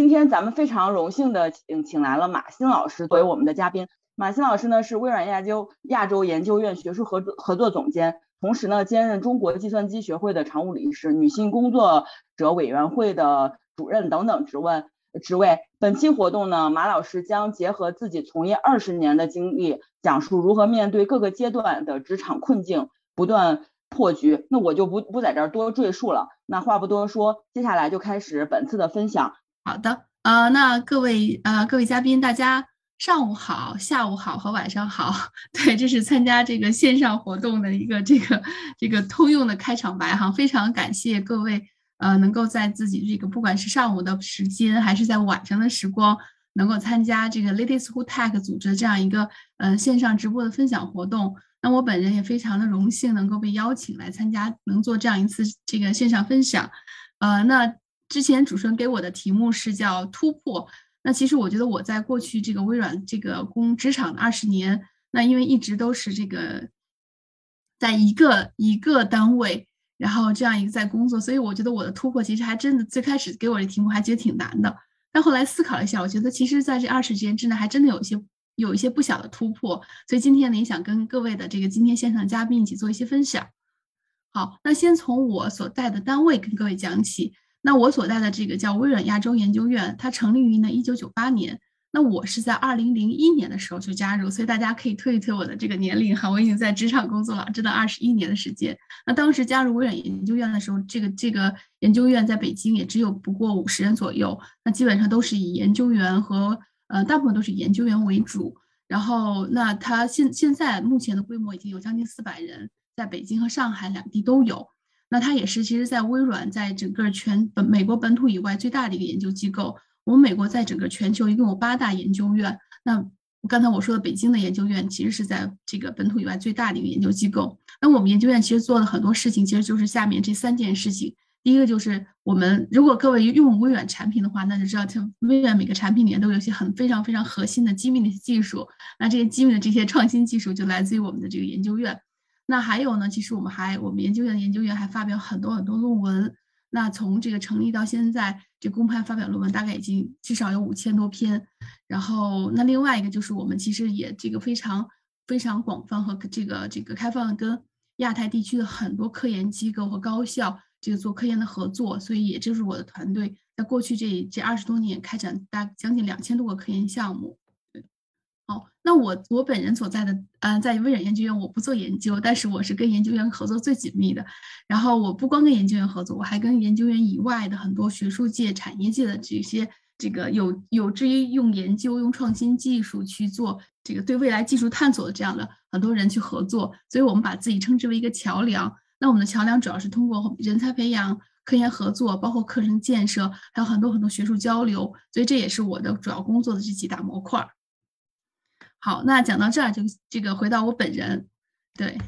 今天咱们非常荣幸的请请来了马欣老师作为我们的嘉宾。马欣老师呢是微软亚洲亚洲研究院学术合作合作总监。同时呢，兼任中国计算机学会的常务理事、女性工作者委员会的主任等等职位。职位。本期活动呢，马老师将结合自己从业二十年的经历，讲述如何面对各个阶段的职场困境，不断破局。那我就不不在这儿多赘述了。那话不多说，接下来就开始本次的分享。好的，呃，那各位呃各位嘉宾，大家。上午好，下午好和晚上好，对，这是参加这个线上活动的一个这个这个通用的开场白哈，非常感谢各位呃能够在自己这个不管是上午的时间还是在晚上的时光，能够参加这个 Ladies Who Tech 组织这样一个呃线上直播的分享活动。那我本人也非常的荣幸能够被邀请来参加，能做这样一次这个线上分享。呃，那之前主持人给我的题目是叫突破。那其实我觉得我在过去这个微软这个工职场的二十年，那因为一直都是这个，在一个一个单位，然后这样一个在工作，所以我觉得我的突破其实还真的最开始给我的题目还觉得挺难的。但后来思考了一下，我觉得其实在这二十年之内还真的有一些有一些不小的突破。所以今天呢，也想跟各位的这个今天线上嘉宾一起做一些分享。好，那先从我所在的单位跟各位讲起。那我所在的这个叫微软亚洲研究院，它成立于呢一九九八年。那我是在二零零一年的时候就加入，所以大家可以推一推我的这个年龄哈，我已经在职场工作了，真的二十一年的时间。那当时加入微软研究院的时候，这个这个研究院在北京也只有不过五十人左右，那基本上都是以研究员和呃大部分都是研究员为主。然后那它现现在目前的规模已经有将近四百人，在北京和上海两地都有。那它也是，其实，在微软在整个全本美国本土以外最大的一个研究机构。我们美国在整个全球一共有八大研究院。那刚才我说的北京的研究院，其实是在这个本土以外最大的一个研究机构。那我们研究院其实做了很多事情，其实就是下面这三件事情。第一个就是我们，如果各位用微软产品的话，那就知道，它微软每个产品里面都有一些很非常非常核心的机密的技术。那这些机密的这些创新技术就来自于我们的这个研究院。那还有呢？其实我们还，我们研究院的研究员还发表很多很多论文。那从这个成立到现在，这公派发表论文大概已经至少有五千多篇。然后，那另外一个就是我们其实也这个非常非常广泛和这个这个开放，跟亚太地区的很多科研机构和高校这个做科研的合作。所以，也就是我的团队在过去这这二十多年开展大将近两千多个科研项目。哦，那我我本人所在的，嗯，在微软研究院，我不做研究，但是我是跟研究员合作最紧密的。然后我不光跟研究员合作，我还跟研究员以外的很多学术界、产业界的这些这个有有志于用研究、用创新技术去做这个对未来技术探索的这样的很多人去合作。所以我们把自己称之为一个桥梁。那我们的桥梁主要是通过人才培养、科研合作，包括课程建设，还有很多很多学术交流。所以这也是我的主要工作的这几大模块。好，那讲到这儿就这个回到我本人，对，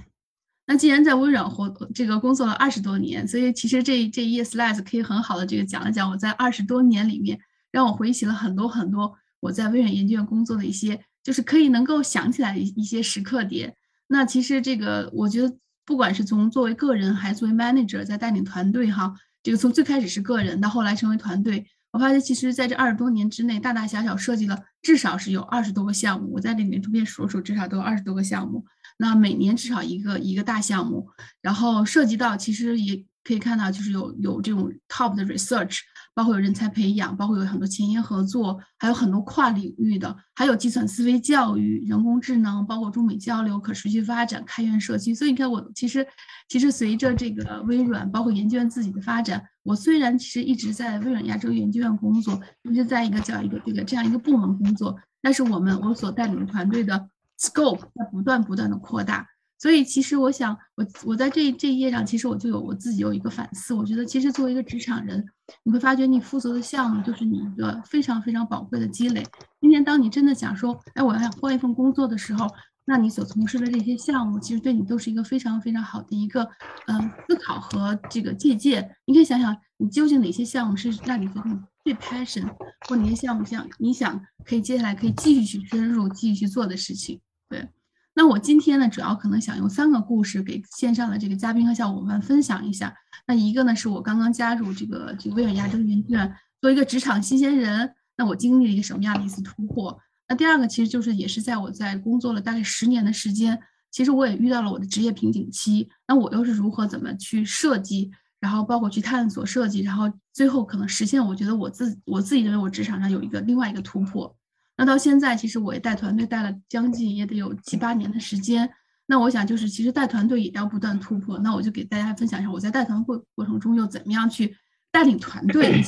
那既然在微软活这个工作了二十多年，所以其实这这一页 slides 可以很好的这个讲一讲我在二十多年里面，让我回忆起了很多很多我在微软研究院工作的一些，就是可以能够想起来一一些时刻点。那其实这个我觉得，不管是从作为个人还是作为 manager 在带领团队哈，这个从最开始是个人到后来成为团队。我发现，其实在这二十多年之内，大大小小设计了至少是有二十多个项目。我在里面图片数数，至少都有二十多个项目。那每年至少一个一个大项目，然后涉及到其实也。可以看到，就是有有这种 top 的 research，包括有人才培养，包括有很多前沿合作，还有很多跨领域的，还有计算思维教育、人工智能，包括中美交流、可持续发展、开源社区。所以你看，我其实其实随着这个微软，包括研究院自己的发展，我虽然其实一直在微软亚洲研究院工作，一直在一个叫一个这个这样一个部门工作，但是我们我所带领的团队的 scope 在不断不断的扩大。所以其实我想，我我在这这一页上，其实我就有我自己有一个反思。我觉得其实作为一个职场人，你会发觉你负责的项目就是你一个非常非常宝贵的积累。今天当你真的想说，哎，我要换一份工作的时候，那你所从事的这些项目，其实对你都是一个非常非常好的一个，嗯，思考和这个借鉴。你可以想想，你究竟哪些项目是让你觉得最 passion，或哪些项目想你想可以接下来可以继续去深入、继续去做的事情。对，那我今天呢，主要可能想用三个故事给线上的这个嘉宾和小伙伴分享一下。那一个呢，是我刚刚加入这个这个微软亚洲研究院，作为一个职场新鲜人，那我经历了一个什么样的一次突破？那第二个其实就是也是在我在工作了大概十年的时间，其实我也遇到了我的职业瓶颈期。那我又是如何怎么去设计，然后包括去探索设计，然后最后可能实现？我觉得我自我自己认为我职场上有一个另外一个突破。那到现在其实我也带团队带了将近也得有七八年的时间。那我想就是其实带团队也要不断突破。那我就给大家分享一下我在带团过过程中又怎么样去带领团队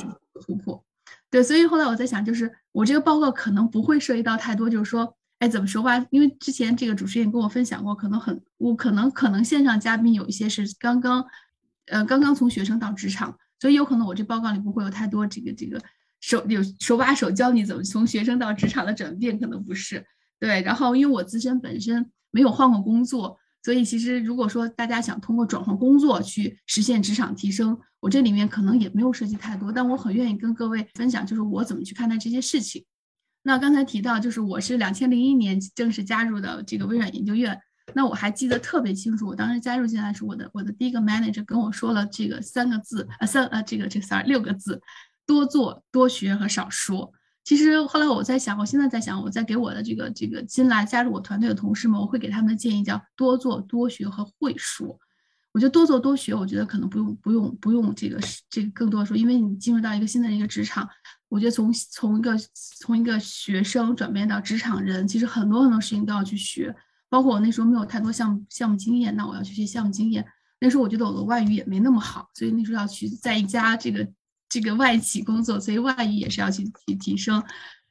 突破。对，所以后来我在想，就是我这个报告可能不会涉及到太多，就是说，哎，怎么说吧？因为之前这个主持人跟我分享过，可能很，我可能可能线上嘉宾有一些是刚刚，呃，刚刚从学生到职场，所以有可能我这报告里不会有太多这个这个手有手把手教你怎么从学生到职场的转变，可能不是。对，然后因为我自身本身没有换过工作。所以其实，如果说大家想通过转换工作去实现职场提升，我这里面可能也没有涉及太多，但我很愿意跟各位分享，就是我怎么去看待这些事情。那刚才提到，就是我是两千零一年正式加入的这个微软研究院，那我还记得特别清楚，我当时加入进来时我的我的第一个 manager 跟我说了这个三个字，呃三呃这个这个 sorry 六个字，多做多学和少说。其实后来我在想，我现在在想，我在给我的这个这个新来加入我团队的同事们，我会给他们的建议叫多做多学和会说。我觉得多做多学，我觉得可能不用不用不用这个这个更多说，因为你进入到一个新的一个职场，我觉得从从一个从一个学生转变到职场人，其实很多很多事情都要去学。包括我那时候没有太多项目项目经验，那我要去学项目经验。那时候我觉得我的外语也没那么好，所以那时候要去在一家这个。这个外企工作，所以外语也是要去提提升。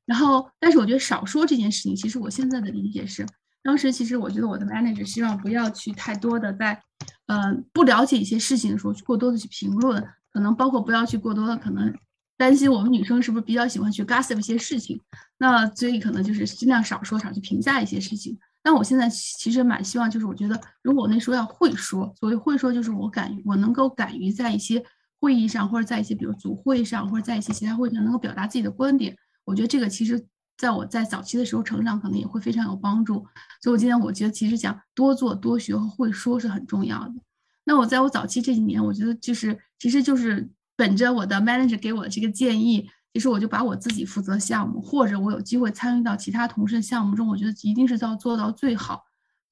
然后，但是我觉得少说这件事情，其实我现在的理解是，当时其实我觉得我的 manager 希望不要去太多的在，呃，不了解一些事情的时候去过多的去评论，可能包括不要去过多的可能担心我们女生是不是比较喜欢去 gossip 一些事情。那所以可能就是尽量少说，少去评价一些事情。但我现在其实蛮希望，就是我觉得如果我那时候要会说，所谓会说就是我敢，我能够敢于在一些。会议上，或者在一些比如组会上，或者在一些其他会上，能够表达自己的观点，我觉得这个其实在我在早期的时候成长，可能也会非常有帮助。所以，我今天我觉得其实讲多做多学和会说是很重要的。那我在我早期这几年，我觉得就是其实就是本着我的 manager 给我的这个建议，其实我就把我自己负责项目，或者我有机会参与到其他同事的项目中，我觉得一定是要做到最好。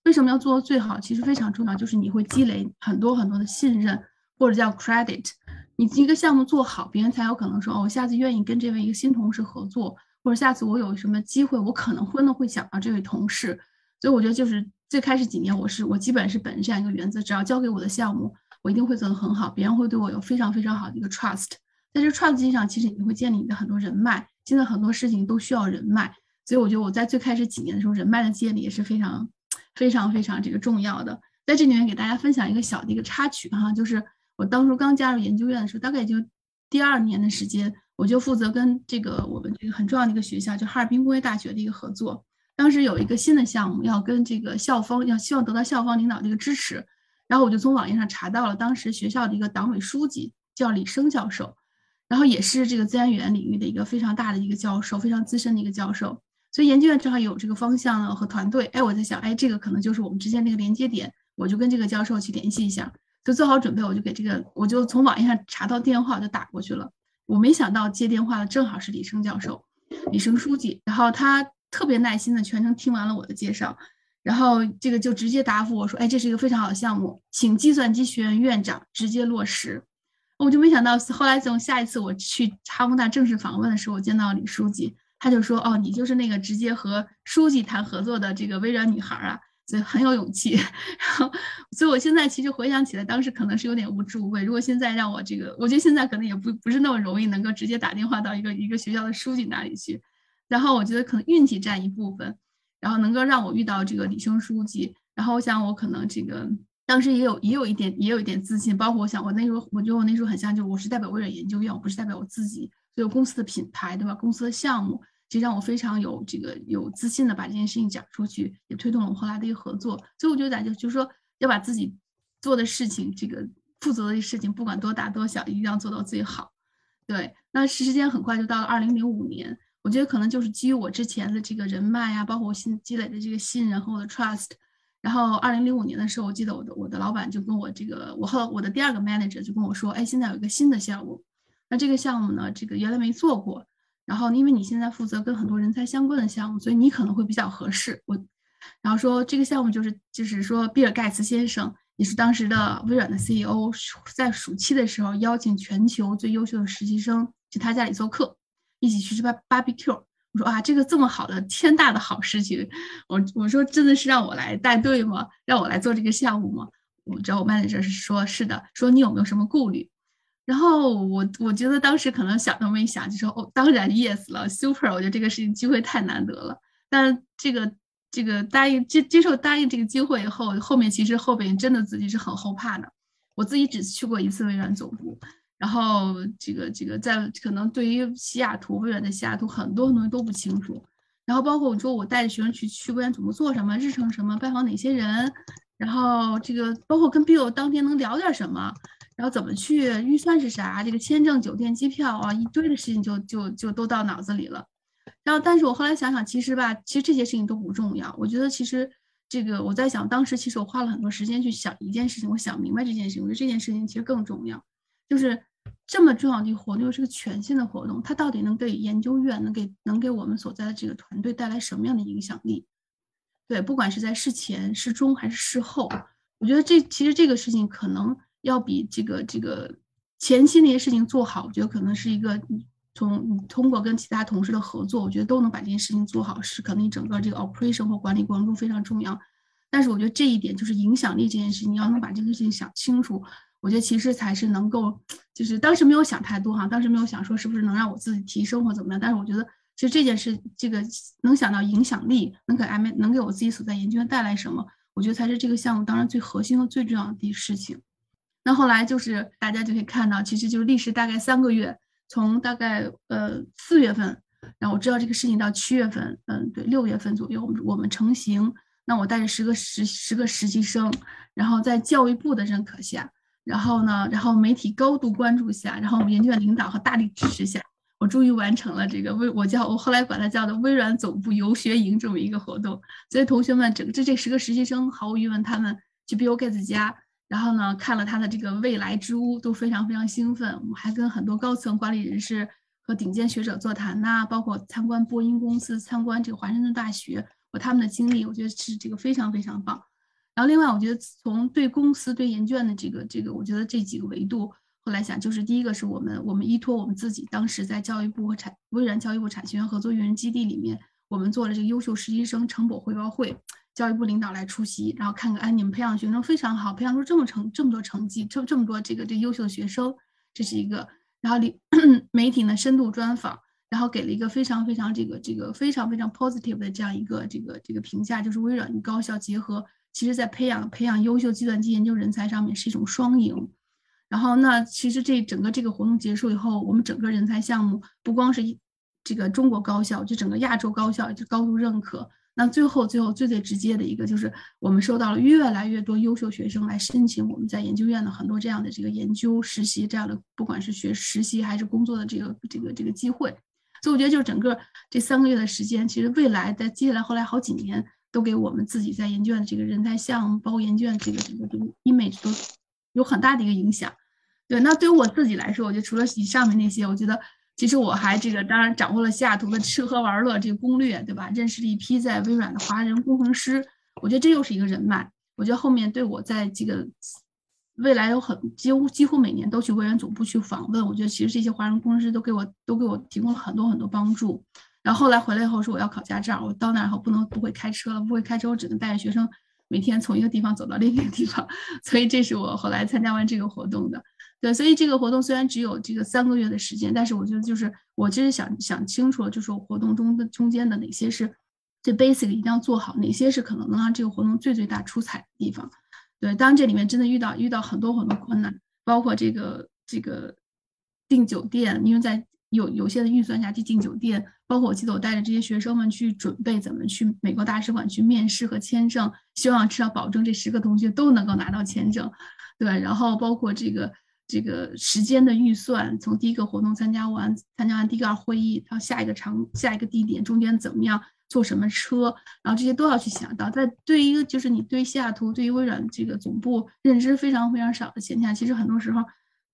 为什么要做到最好？其实非常重要，就是你会积累很多很多的信任，或者叫 credit。你一个项目做好，别人才有可能说哦，我下次愿意跟这位一个新同事合作，或者下次我有什么机会，我可能会呢会想到这位同事。所以我觉得就是最开始几年，我是我基本是本着这样一个原则，只要交给我的项目，我一定会做得很好，别人会对我有非常非常好的一个 trust。在这 trust 基础上，其实你会建立你的很多人脉。现在很多事情都需要人脉，所以我觉得我在最开始几年的时候，人脉的建立也是非常非常非常这个重要的。在这里面给大家分享一个小的一个插曲哈，就是。我当初刚加入研究院的时候，大概就第二年的时间，我就负责跟这个我们这个很重要的一个学校，就哈尔滨工业大学的一个合作。当时有一个新的项目，要跟这个校方要希望得到校方领导的一个支持，然后我就从网页上查到了当时学校的一个党委书记叫李生教授，然后也是这个自然语言领域的一个非常大的一个教授，非常资深的一个教授。所以研究院正好有这个方向呢和团队，哎，我在想，哎，这个可能就是我们之间那个连接点，我就跟这个教授去联系一下。就做好准备，我就给这个，我就从网页上查到电话，就打过去了。我没想到接电话的正好是李生教授，李生书记。然后他特别耐心的全程听完了我的介绍，然后这个就直接答复我说：“哎，这是一个非常好的项目，请计算机学院院长直接落实。”我就没想到，后来从下一次我去哈工大正式访问的时候，我见到李书记，他就说：“哦，你就是那个直接和书记谈合作的这个微软女孩啊。”所以很有勇气，然后，所以我现在其实回想起来，当时可能是有点无知无畏。如果现在让我这个，我觉得现在可能也不不是那么容易能够直接打电话到一个一个学校的书记那里去。然后我觉得可能运气占一部分，然后能够让我遇到这个李生书记，然后我想我可能这个当时也有也有一点也有一点自信，包括我想我那时候我觉得我那时候很像，就我是代表微软研究院，我不是代表我自己，所以公司的品牌对吧？公司的项目，其实让我非常有这个有自信的把这件事情讲出去，也推动了我们后来的一个合作。所以我觉得就就是说要把自己做的事情，这个负责的事情，不管多大多小，一定要做到最好。对，那时间很快就到了二零零五年。我觉得可能就是基于我之前的这个人脉呀，包括我新积累的这个信任和我的 trust。然后二零零五年的时候，我记得我的我的老板就跟我这个，我和我的第二个 manager 就跟我说，哎，现在有一个新的项目，那这个项目呢，这个原来没做过。然后因为你现在负责跟很多人才相关的项目，所以你可能会比较合适。我，然后说这个项目就是就是说，比尔盖茨先生也是当时的微软的 CEO，在暑期的时候邀请全球最优秀的实习生去他家里做客。一起去吃 bar barbecue，我说啊，这个这么好的天大的好事情，我我说真的是让我来带队吗？让我来做这个项目吗？我知道我 manager 是说是的，说你有没有什么顾虑？然后我我觉得当时可能想都没想就说哦，当然 yes 了，super，我觉得这个事情机会太难得了。但这个这个答应接接受答应这个机会以后，后面其实后边真的自己是很后怕的。我自己只去过一次微软总部。然后这个这个在可能对于西雅图微软的西雅图很多东西都不清楚，然后包括我说我带着学生去去微软总部做什么，日程什么，拜访哪些人，然后这个包括跟 Bill 当天能聊点什么，然后怎么去，预算是啥，这个签证、酒店、机票啊，一堆的事情就就就都到脑子里了。然后但是我后来想想，其实吧，其实这些事情都不重要。我觉得其实这个我在想，当时其实我花了很多时间去想一件事情，我想明白这件事情，我觉得这件事情其实更重要，就是。这么重要的一个活动，又是个全新的活动，它到底能给研究院，能给能给我们所在的这个团队带来什么样的影响力？对，不管是在事前、事中还是事后，我觉得这其实这个事情可能要比这个这个前期那些事情做好，我觉得可能是一个从通过跟其他同事的合作，我觉得都能把这件事情做好，是可能你整个这个 operation 或管理过程中非常重要。但是我觉得这一点就是影响力这件事情，你要能把这个事情想清楚。我觉得其实才是能够，就是当时没有想太多哈，当时没有想说是不是能让我自己提升或怎么样。但是我觉得，其实这件事，这个能想到影响力，能给 M 能给我自己所在研究院带来什么，我觉得才是这个项目当然最核心和最重要的事情。那后来就是大家就可以看到，其实就历时大概三个月，从大概呃四月份，然后我知道这个事情到七月份，嗯，对，六月份左右，我们我们成型。那我带着十个实十个实习生，然后在教育部的认可下。然后呢？然后媒体高度关注下，然后我们研究院领导和大力支持下，我终于完成了这个微我叫我后来管它叫的微软总部游学营这么一个活动。所以同学们，整这这十个实习生毫无疑问，他们去 Bill Gates 家，然后呢看了他的这个未来之屋，都非常非常兴奋。我们还跟很多高层管理人士和顶尖学者座谈呐，包括参观波音公司、参观这个华盛顿大学，我他们的经历，我觉得是这个非常非常棒。然后，另外，我觉得从对公司、对研究院的这个、这个，我觉得这几个维度，后来想，就是第一个是我们，我们依托我们自己当时在教育部和产微软教育部产学研合作育人基地里面，我们做了这个优秀实习生成果汇报会，教育部领导来出席，然后看看，哎，你们培养学生非常好，培养出这么成这么多成绩，这这么多这个这优秀的学生，这是一个。然后，里 媒体呢深度专访，然后给了一个非常非常这个这个非常非常 positive 的这样一个这个这个评价，就是微软与高校结合。其实，在培养培养优秀计算机研究人才上面是一种双赢。然后，那其实这整个这个活动结束以后，我们整个人才项目不光是这个中国高校，就整个亚洲高校就高度认可。那最后，最后最最直接的一个就是，我们收到了越来越多优秀学生来申请我们在研究院的很多这样的这个研究实习这样的，不管是学实习还是工作的这个这个这个机会。所以，我觉得就整个这三个月的时间，其实未来在接下来后来好几年。都给我们自己在研究院的这个人才项目，包括研究院这个这个这个 image 都有很大的一个影响。对，那对于我自己来说，我觉得除了以上面那些，我觉得其实我还这个当然掌握了西雅图的吃喝玩乐这个攻略，对吧？认识了一批在微软的华人工程师，我觉得这又是一个人脉。我觉得后面对我在这个未来有很几乎几乎每年都去微软总部去访问，我觉得其实这些华人工程师都给我都给我提供了很多很多帮助。然后后来回来以后说我要考驾照，我到那儿后不能不会开车了，不会开车我只能带着学生每天从一个地方走到另一个地方，所以这是我后来参加完这个活动的。对，所以这个活动虽然只有这个三个月的时间，但是我觉得就是我其实想想清楚了，就是活动中的中间的哪些是最 basic 一定要做好，哪些是可能能让这个活动最最大出彩的地方。对，当然这里面真的遇到遇到很多很多困难，包括这个这个订酒店，因为在有有限的预算下去订酒店，包括我记得我带着这些学生们去准备怎么去美国大使馆去面试和签证，希望至少保证这十个同学都能够拿到签证。对，然后包括这个这个时间的预算，从第一个活动参加完，参加完第二会议到下一个场下一个地点中间怎么样。坐什么车，然后这些都要去想到。在对于一个就是你对西雅图、对于微软这个总部认知非常非常少的前提下，其实很多时候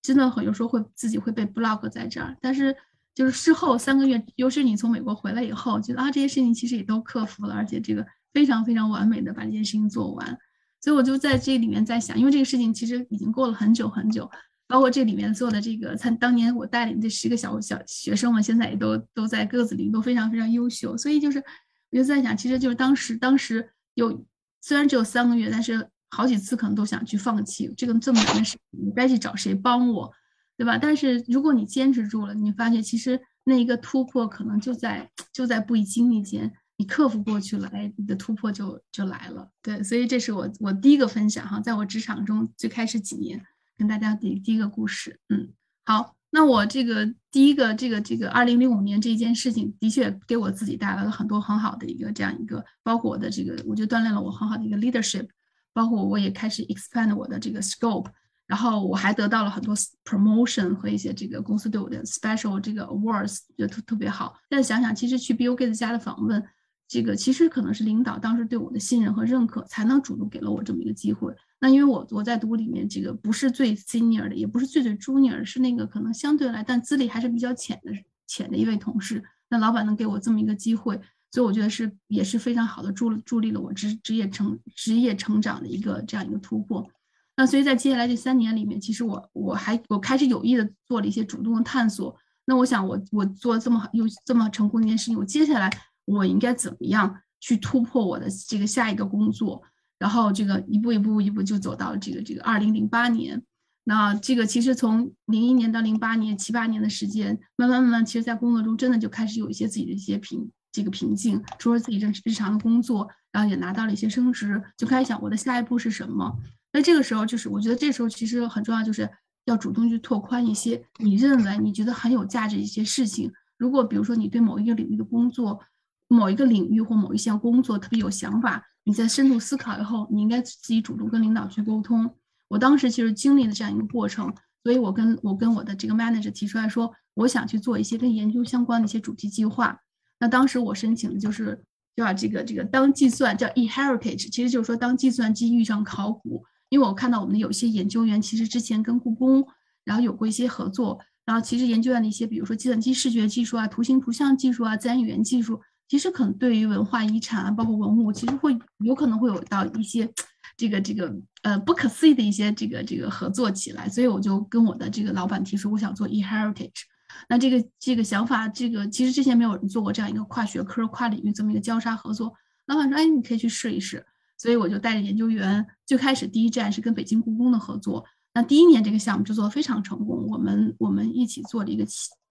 真的很有时候会自己会被 block 在这儿。但是就是事后三个月，尤其是你从美国回来以后，觉得啊这些事情其实也都克服了，而且这个非常非常完美的把这件事情做完。所以我就在这里面在想，因为这个事情其实已经过了很久很久，包括这里面做的这个，参当年我带领这十个小小学生们，现在也都都在个子里都非常非常优秀，所以就是。我就在想，其实就是当时，当时有虽然只有三个月，但是好几次可能都想去放弃这个这么难的事，你该去找谁帮我，对吧？但是如果你坚持住了，你发现其实那一个突破可能就在就在不经意间，你克服过去了，哎，你的突破就就来了。对，所以这是我我第一个分享哈，在我职场中最开始几年跟大家的第一个故事。嗯，好。那我这个第一个这个这个二零零五年这一件事情，的确给我自己带来了很多很好的一个这样一个，包括我的这个，我就锻炼了我很好的一个 leadership，包括我也开始 expand 我的这个 scope，然后我还得到了很多 promotion 和一些这个公司对我的 special 这个 awards，就特特别好。但想想，其实去 Bill Gates 家的访问，这个其实可能是领导当时对我的信任和认可，才能主动给了我这么一个机会。那因为我我在读里面这个不是最 senior 的，也不是最最 junior，是那个可能相对来，但资历还是比较浅的浅的一位同事。那老板能给我这么一个机会，所以我觉得是也是非常好的助助力了我职职业成职业成长的一个这样一个突破。那所以在接下来这三年里面，其实我我还我开始有意的做了一些主动的探索。那我想我我做这么好又这么成功一件事情，我接下来我应该怎么样去突破我的这个下一个工作？然后这个一步一步一步就走到这个这个二零零八年，那这个其实从零一年到零八年七八年的时间，慢慢慢慢，其实在工作中真的就开始有一些自己的一些瓶这个瓶颈，除了自己日日常的工作，然后也拿到了一些升职，就开始想我的下一步是什么。那这个时候就是我觉得这时候其实很重要，就是要主动去拓宽一些你认为你觉得很有价值一些事情。如果比如说你对某一个领域的工作，某一个领域或某一项工作特别有想法。你在深度思考以后，你应该自己主动跟领导去沟通。我当时其实经历了这样一个过程，所以我跟我跟我的这个 manager 提出来说，我想去做一些跟研究相关的一些主题计划。那当时我申请的就是叫这个这个当计算叫 e heritage，其实就是说当计算机遇上考古。因为我看到我们的有些研究员其实之前跟故宫然后有过一些合作，然后其实研究院的一些比如说计算机视觉技术啊、图形图像技术啊、自然语言技术。其实可能对于文化遗产啊，包括文物，其实会有可能会有到一些这个这个呃不可思议的一些这个这个合作起来，所以我就跟我的这个老板提出，我想做 e heritage。那这个这个想法，这个其实之前没有人做过这样一个跨学科、跨领域这么一个交叉合作。老板说，哎，你可以去试一试。所以我就带着研究员，最开始第一站是跟北京故宫的合作。那第一年这个项目就做得非常成功，我们我们一起做了一个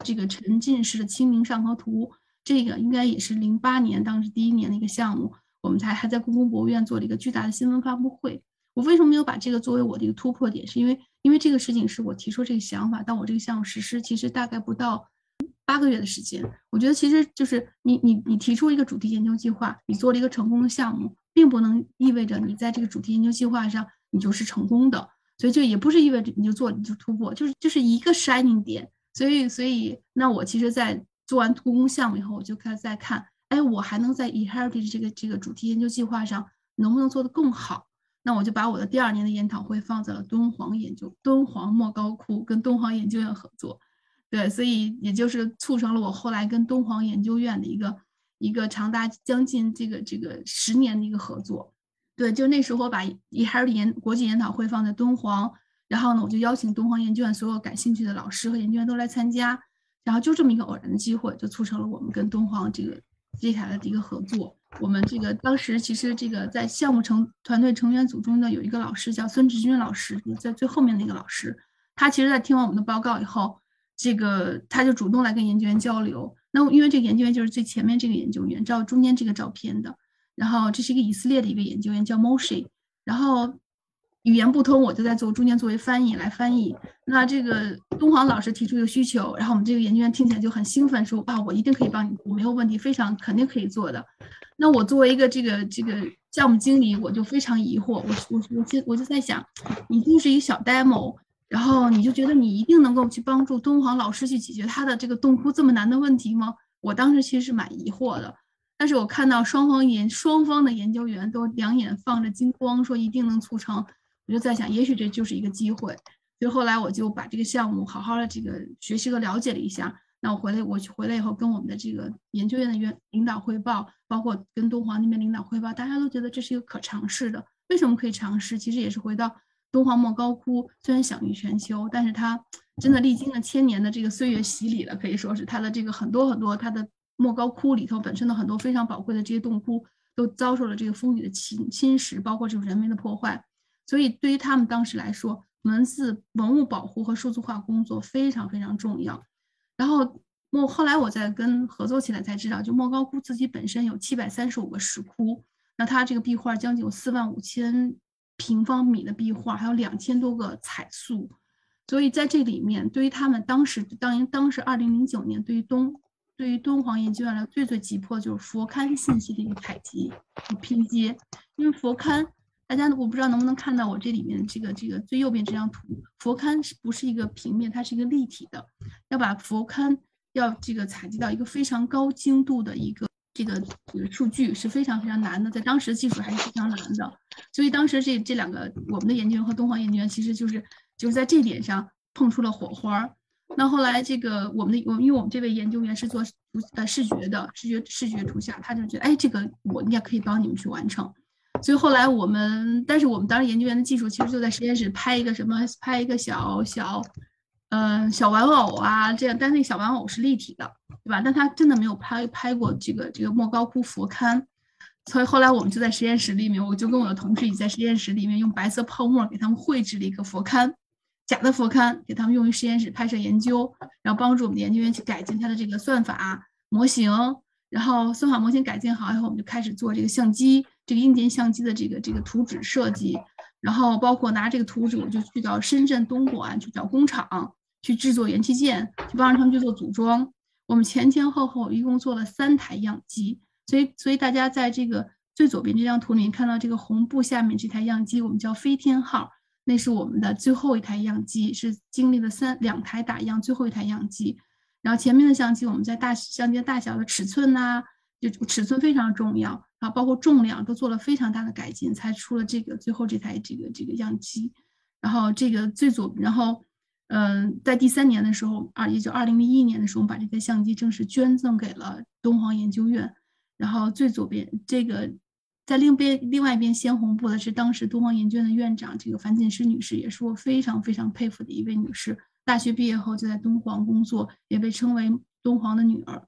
这个沉浸式的《清明上河图》。这个应该也是零八年当时第一年的一个项目，我们才还在故宫博物院做了一个巨大的新闻发布会。我为什么没有把这个作为我的一个突破点？是因为因为这个事情是我提出这个想法，但我这个项目实施其实大概不到八个月的时间。我觉得其实就是你你你提出一个主题研究计划，你做了一个成功的项目，并不能意味着你在这个主题研究计划上你就是成功的，所以就也不是意味着你就做你就突破，就是就是一个 shining 点。所以所以那我其实，在做完故宫项目以后，我就开始在看，哎，我还能在 eHeritage 这个这个主题研究计划上能不能做得更好？那我就把我的第二年的研讨会放在了敦煌研究，敦煌莫高窟跟敦煌研究院合作，对，所以也就是促成了我后来跟敦煌研究院的一个一个长达将近这个这个十年的一个合作。对，就那时候我把 eHeritage 研国际研讨会放在敦煌，然后呢，我就邀请敦煌研究院所有感兴趣的老师和研究员都来参加。然后就这么一个偶然的机会，就促成了我们跟敦煌这个接下来的一个合作。我们这个当时其实这个在项目成团队成员组中呢，有一个老师叫孙志军老师，在最后面那个老师，他其实在听完我们的报告以后，这个他就主动来跟研究员交流。那因为这个研究员就是最前面这个研究员，照中间这个照片的。然后这是一个以色列的一个研究员叫 Moshe，然后语言不通，我就在做中间作为翻译来翻译。那这个东皇老师提出一个需求，然后我们这个研究员听起来就很兴奋，说啊，我一定可以帮你，我没有问题，非常肯定可以做的。那我作为一个这个这个项目经理，我就非常疑惑，我我我就我就在想，你就是一个小 demo，然后你就觉得你一定能够去帮助敦煌老师去解决他的这个洞窟这么难的问题吗？我当时其实是蛮疑惑的。但是我看到双方研双方的研究员都两眼放着金光，说一定能促成，我就在想，也许这就是一个机会。所以后来我就把这个项目好好的这个学习和了解了一下。那我回来，我回来以后跟我们的这个研究院的院领导汇报，包括跟敦煌那边领导汇报，大家都觉得这是一个可尝试的。为什么可以尝试？其实也是回到敦煌莫高窟，虽然享誉全球，但是它真的历经了千年的这个岁月洗礼了，可以说是它的这个很多很多它的。莫高窟里头本身的很多非常宝贵的这些洞窟，都遭受了这个风雨的侵侵蚀，包括这种人为的破坏。所以对于他们当时来说，文字文物保护和数字化工作非常非常重要。然后莫后来我在跟合作起来才知道，就莫高窟自己本身有七百三十五个石窟，那它这个壁画将近有四万五千平方米的壁画，还有两千多个彩塑。所以在这里面，对于他们当时当当时二零零九年对于东。对于敦煌研究院来最最急迫就是佛龛信息的一个采集和拼接，因为佛龛，大家我不知道能不能看到我这里面这个这个最右边这张图，佛龛是不是一个平面，它是一个立体的，要把佛龛要这个采集到一个非常高精度的一个这个这个数据是非常非常难的，在当时技术还是非常难的，所以当时这这两个我们的研究员和东煌研究员其实就是就是在这点上碰出了火花。那后来，这个我们的我，因为我们这位研究员是做图呃视觉的，视觉视觉图像，他就觉得，哎，这个我应该可以帮你们去完成。所以后来我们，但是我们当时研究员的技术其实就在实验室拍一个什么，拍一个小小，嗯，小玩偶啊，这样，但那小玩偶是立体的，对吧？但他真的没有拍拍过这个这个莫高窟佛龛。所以后来我们就在实验室里面，我就跟我的同事一起在实验室里面用白色泡沫给他们绘制了一个佛龛。假的佛龛给他们用于实验室拍摄研究，然后帮助我们的研究员去改进它的这个算法模型，然后算法模型改进好以后，我们就开始做这个相机，这个硬件相机的这个这个图纸设计，然后包括拿这个图纸，我就去到深圳东莞去找工厂去制作元器件，去帮着他们去做组装。我们前前后后一共做了三台样机，所以所以大家在这个最左边这张图里面看到这个红布下面这台样机，我们叫飞天号。那是我们的最后一台样机，是经历了三两台打样，最后一台样机。然后前面的相机，我们在大相机的大小的尺寸呐，就尺寸非常重要啊，包括重量都做了非常大的改进，才出了这个最后这台这个这个样机。然后这个最左，然后嗯，在第三年的时候，二也就二零零一年的时候，我们把这台相机正式捐赠给了敦煌研究院。然后最左边这个。在另边另外一边鲜红布的是当时敦煌研究院的院长，这个樊锦诗女士，也是我非常非常佩服的一位女士。大学毕业后就在敦煌工作，也被称为敦煌的女儿。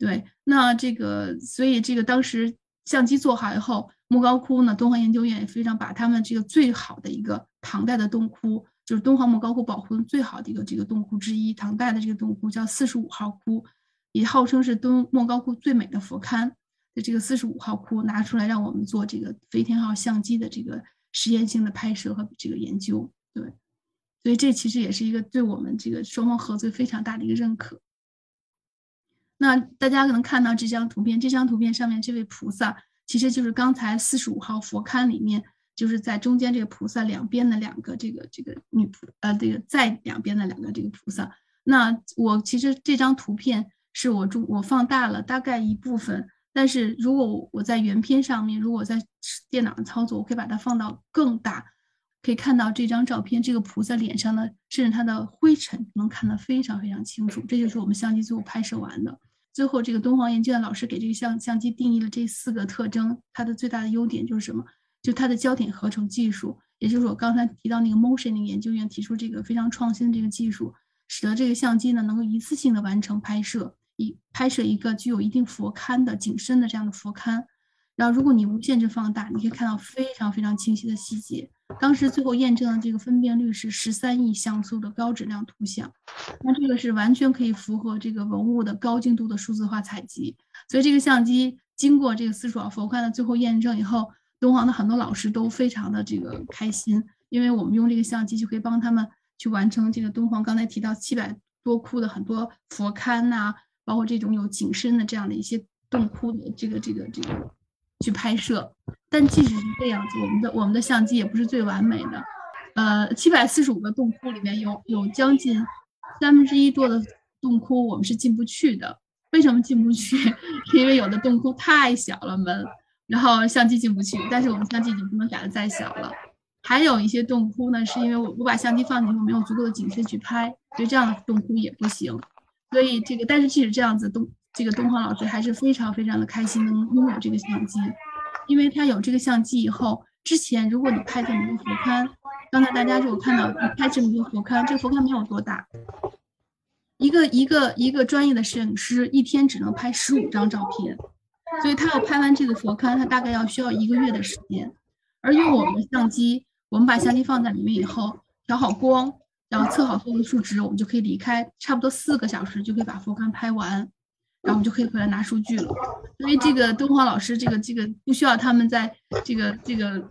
对，那这个所以这个当时相机做好以后，莫高窟呢，敦煌研究院也非常把他们这个最好的一个唐代的洞窟，就是敦煌莫高窟保护的最好的一个这个洞窟之一，唐代的这个洞窟叫四十五号窟，也号称是东莫高窟最美的佛龛。的这个四十五号窟拿出来让我们做这个飞天号相机的这个实验性的拍摄和这个研究，对，所以这其实也是一个对我们这个双方合作非常大的一个认可。那大家可能看到这张图片，这张图片上面这位菩萨其实就是刚才四十五号佛龛里面，就是在中间这个菩萨两边的两个这个这个女菩呃这个在两边的两个这个菩萨。那我其实这张图片是我中我放大了大概一部分。但是如果我在原片上面，如果在电脑上操作，我可以把它放到更大，可以看到这张照片，这个菩萨脸上的，甚至它的灰尘能看得非常非常清楚。这就是我们相机最后拍摄完的。最后，这个敦煌研究院老师给这个相相机定义了这四个特征，它的最大的优点就是什么？就它的焦点合成技术，也就是我刚才提到那个 motion 那个研究院提出这个非常创新的这个技术，使得这个相机呢能够一次性的完成拍摄。一拍摄一个具有一定佛龛的景深的这样的佛龛，然后如果你无限制放大，你可以看到非常非常清晰的细节。当时最后验证的这个分辨率是十三亿像素的高质量图像，那这个是完全可以符合这个文物的高精度的数字化采集。所以这个相机经过这个四爪佛龛的最后验证以后，敦煌的很多老师都非常的这个开心，因为我们用这个相机就可以帮他们去完成这个敦煌刚才提到七百多窟的很多佛龛呐，包括这种有景深的这样的一些洞窟的这个这个这个。去拍摄，但即使是这样子，我们的我们的相机也不是最完美的。呃，七百四十五个洞窟里面有有将近三分之一多的洞窟我们是进不去的。为什么进不去？是 因为有的洞窟太小了门，然后相机进不去。但是我们相机已经不能改的再小了。还有一些洞窟呢，是因为我我把相机放进去没有足够的景深去拍，所以这样的洞窟也不行。所以这个，但是即使这样子东。这个东方老师还是非常非常的开心能拥有这个相机，因为他有这个相机以后，之前如果你拍这么多佛龛，刚才大家就看到你拍这么多佛龛，这个佛龛没有多大，一个一个一个专业的摄影师一天只能拍十五张照片，所以他要拍完这个佛龛，他大概要需要一个月的时间，而用我们的相机，我们把相机放在里面以后，调好光，然后测好所有的数值，我们就可以离开，差不多四个小时就可以把佛龛拍完。然后我们就可以回来拿数据了，因为这个敦煌老师，这个这个不需要他们在这个这个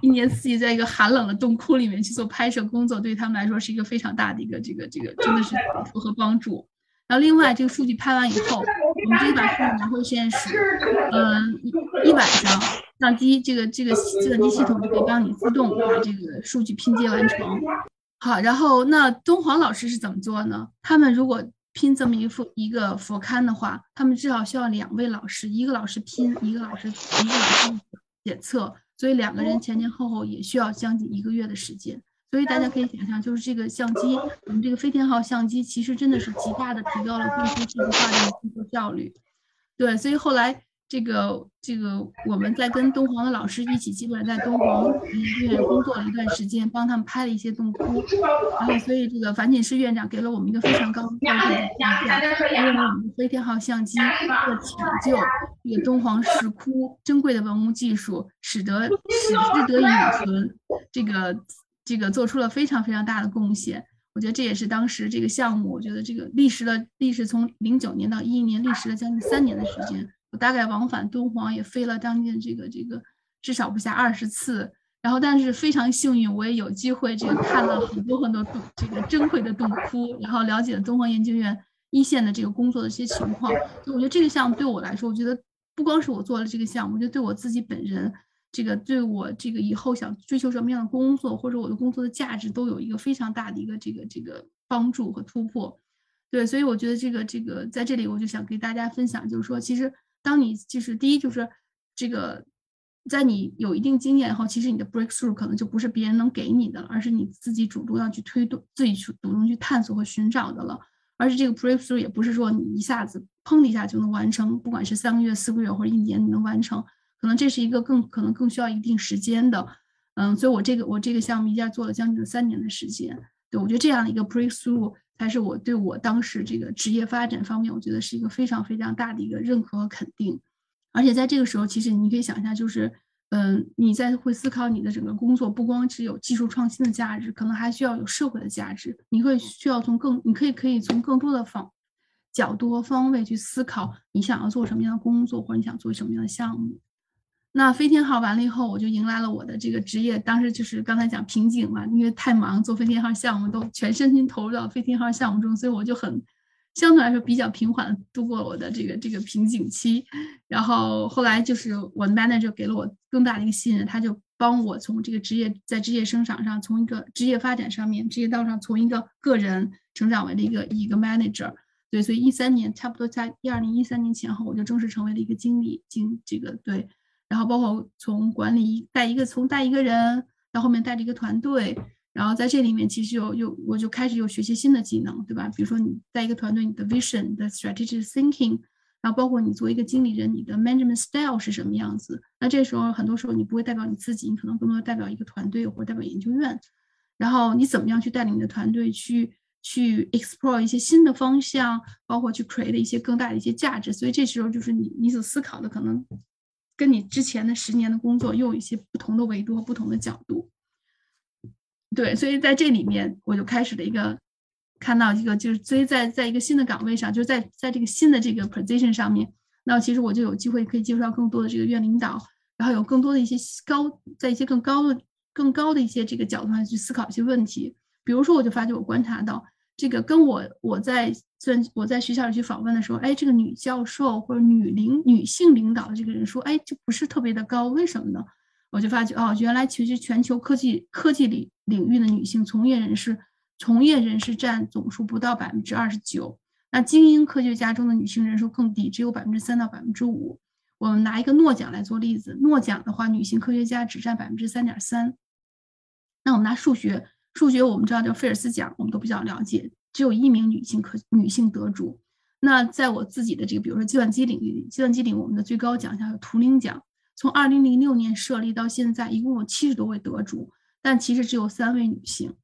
一年四季在一个寒冷的洞窟里面去做拍摄工作，对他们来说是一个非常大的一个这个这个真的是帮助和帮助。然后另外这个数据拍完以后，我们可以把数据拿回实验室，一晚上相机这个这个计算机系统就可以帮你自动把这个数据拼接完成。好，然后那敦煌老师是怎么做呢？他们如果拼这么一副一个佛龛的话，他们至少需要两位老师，一个老师拼，一个老师一个老师检测，所以两个人前前后后也需要将近一个月的时间。所以大家可以想象，就是这个相机，我们这个飞天号相机其实真的是极大的提高了工作数字化的工作效率。对，所以后来。这个这个，我们在跟敦煌的老师一起，基本上在敦煌研究院工作了一段时间，帮他们拍了一些洞窟。然后，所以这个樊锦诗院长给了我们一个非常高的评价，因为我们的飞天号相机为了抢救这个敦煌石窟珍贵的文物技术，使得使之得以永存，这个这个做出了非常非常大的贡献。我觉得这也是当时这个项目，我觉得这个历时了历时从零九年到一一年，历时了将近三年的时间。我大概往返敦煌也飞了将近这个这个至少不下二十次，然后但是非常幸运，我也有机会这个看了很多很多这个珍贵的洞窟，然后了解了敦煌研究院一线的这个工作的一些情况。所以我觉得这个项目对我来说，我觉得不光是我做了这个项目，我觉得对我自己本人，这个对我这个以后想追求什么样的工作，或者我的工作的价值，都有一个非常大的一个这个这个帮助和突破。对，所以我觉得这个这个在这里我就想给大家分享，就是说其实。当你就是第一，就是这个，在你有一定经验以后，其实你的 breakthrough 可能就不是别人能给你的了，而是你自己主动要去推动、自己去主动去探索和寻找的了。而且这个 breakthrough 也不是说你一下子砰的一下就能完成，不管是三个月、四个月或者一年你能完成，可能这是一个更可能更需要一定时间的。嗯，所以我这个我这个项目一下做了将近三年的时间。对我觉得这样的一个 breakthrough。才是我对我当时这个职业发展方面，我觉得是一个非常非常大的一个认可和肯定。而且在这个时候，其实你可以想一下，就是，嗯，你在会思考你的整个工作，不光只有技术创新的价值，可能还需要有社会的价值。你会需要从更，你可以可以从更多的方角度和方位去思考，你想要做什么样的工作，或者你想做什么样的项目。那飞天号完了以后，我就迎来了我的这个职业。当时就是刚才讲瓶颈嘛，因为太忙，做飞天号项目都全身心投入到飞天号项目中，所以我就很相对来说比较平缓度过我的这个这个瓶颈期。然后后来就是我的 manager 给了我更大的一个信任，他就帮我从这个职业在职业生长上，从一个职业发展上面，职业道上从一个个人成长为了一个一个 manager。对，所以一三年差不多在一二零一三年前后，我就正式成为了一个经理，经这个对。然后包括从管理带一个，从带一个人到后面带着一个团队，然后在这里面其实有有我就开始有学习新的技能，对吧？比如说你带一个团队，你的 vision 的 strategic thinking，然后包括你作为一个经理人，你的 management style 是什么样子？那这时候很多时候你不会代表你自己，你可能更多代表一个团队或者代表研究院，然后你怎么样去带领你的团队去去 explore 一些新的方向，包括去 create 一些更大的一些价值？所以这时候就是你你所思考的可能。跟你之前的十年的工作又有一些不同的维度和不同的角度，对，所以在这里面我就开始了一个看到一个就是所以在在一个新的岗位上，就是在在这个新的这个 position 上面，那其实我就有机会可以接触到更多的这个院领导，然后有更多的一些高在一些更高的更高的一些这个角度上去思考一些问题。比如说，我就发觉我观察到这个跟我我在虽然我在学校里去访问的时候，哎，这个女教授或者女领女性领导的这个人数，哎，就不是特别的高，为什么呢？我就发觉哦，原来其实全球科技科技领领域的女性从业人士，从业人士占总数不到百分之二十九，那精英科学家中的女性人数更低，只有百分之三到百分之五。我们拿一个诺奖来做例子，诺奖的话，女性科学家只占百分之三点三。那我们拿数学。数学我们知道叫菲尔斯奖，我们都比较了解，只有一名女性科女性得主。那在我自己的这个，比如说计算机领域，计算机领域我们的最高奖项有图灵奖，从二零零六年设立到现在，一共有七十多位得主，但其实只有三位女性。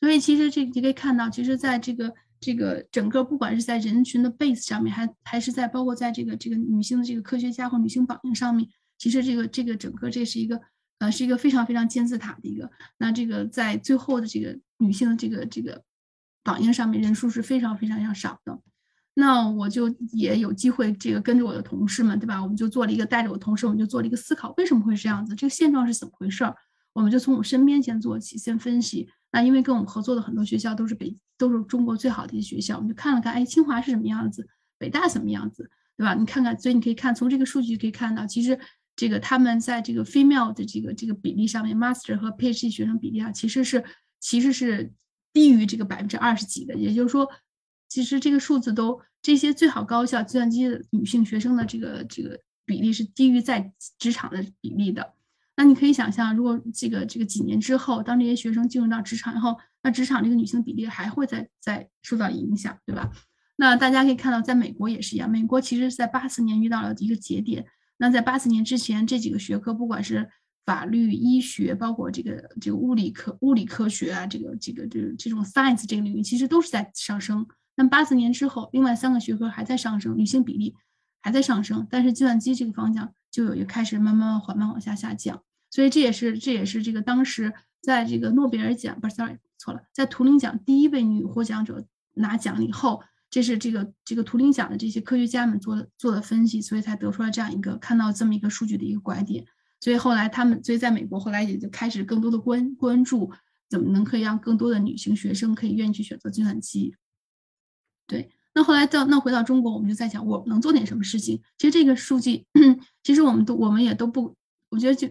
所以其实这你可以看到，其实在这个这个整个不管是在人群的 base 上面，还还是在包括在这个这个女性的这个科学家或女性榜样上面，其实这个这个整个这是一个。呃，是一个非常非常金字塔的一个，那这个在最后的这个女性的这个这个榜样上面，人数是非常非常非常少的。那我就也有机会，这个跟着我的同事们，对吧？我们就做了一个带着我同事，我们就做了一个思考，为什么会这样子？这个现状是怎么回事儿？我们就从我身边先做起，先分析。那因为跟我们合作的很多学校都是北，都是中国最好的一些学校，我们就看了看，哎，清华是什么样子，北大什么样子，对吧？你看看，所以你可以看从这个数据可以看到，其实。这个他们在这个 female 的这个这个比例上面，master 和 PhD 学生比例啊，其实是其实是低于这个百分之二十几的。也就是说，其实这个数字都这些最好高校计算机的女性学生的这个这个比例是低于在职场的比例的。那你可以想象，如果这个这个几年之后，当这些学生进入到职场以后，那职场这个女性比例还会再再受到影响，对吧？那大家可以看到，在美国也是一样，美国其实是在八四年遇到了一个节点。那在八四年之前，这几个学科，不管是法律、医学，包括这个这个物理科、物理科学啊，这个这个这这种 science 这个领域，其实都是在上升。但八四年之后，另外三个学科还在上升，女性比例还在上升，但是计算机这个方向就有一个开始慢慢缓慢往下下降。所以这也是这也是这个当时在这个诺贝尔奖不是 sorry 错了，在图灵奖第一位女获奖者拿奖以后。这是这个这个图灵奖的这些科学家们做的做的分析，所以才得出了这样一个看到这么一个数据的一个拐点。所以后来他们，所以在美国后来也就开始更多的关关注，怎么能可以让更多的女性学生可以愿意去选择计算机。对，那后来到那回到中国，我们就在想，我能做点什么事情？其实这个数据，其实我们都我们也都不，我觉得就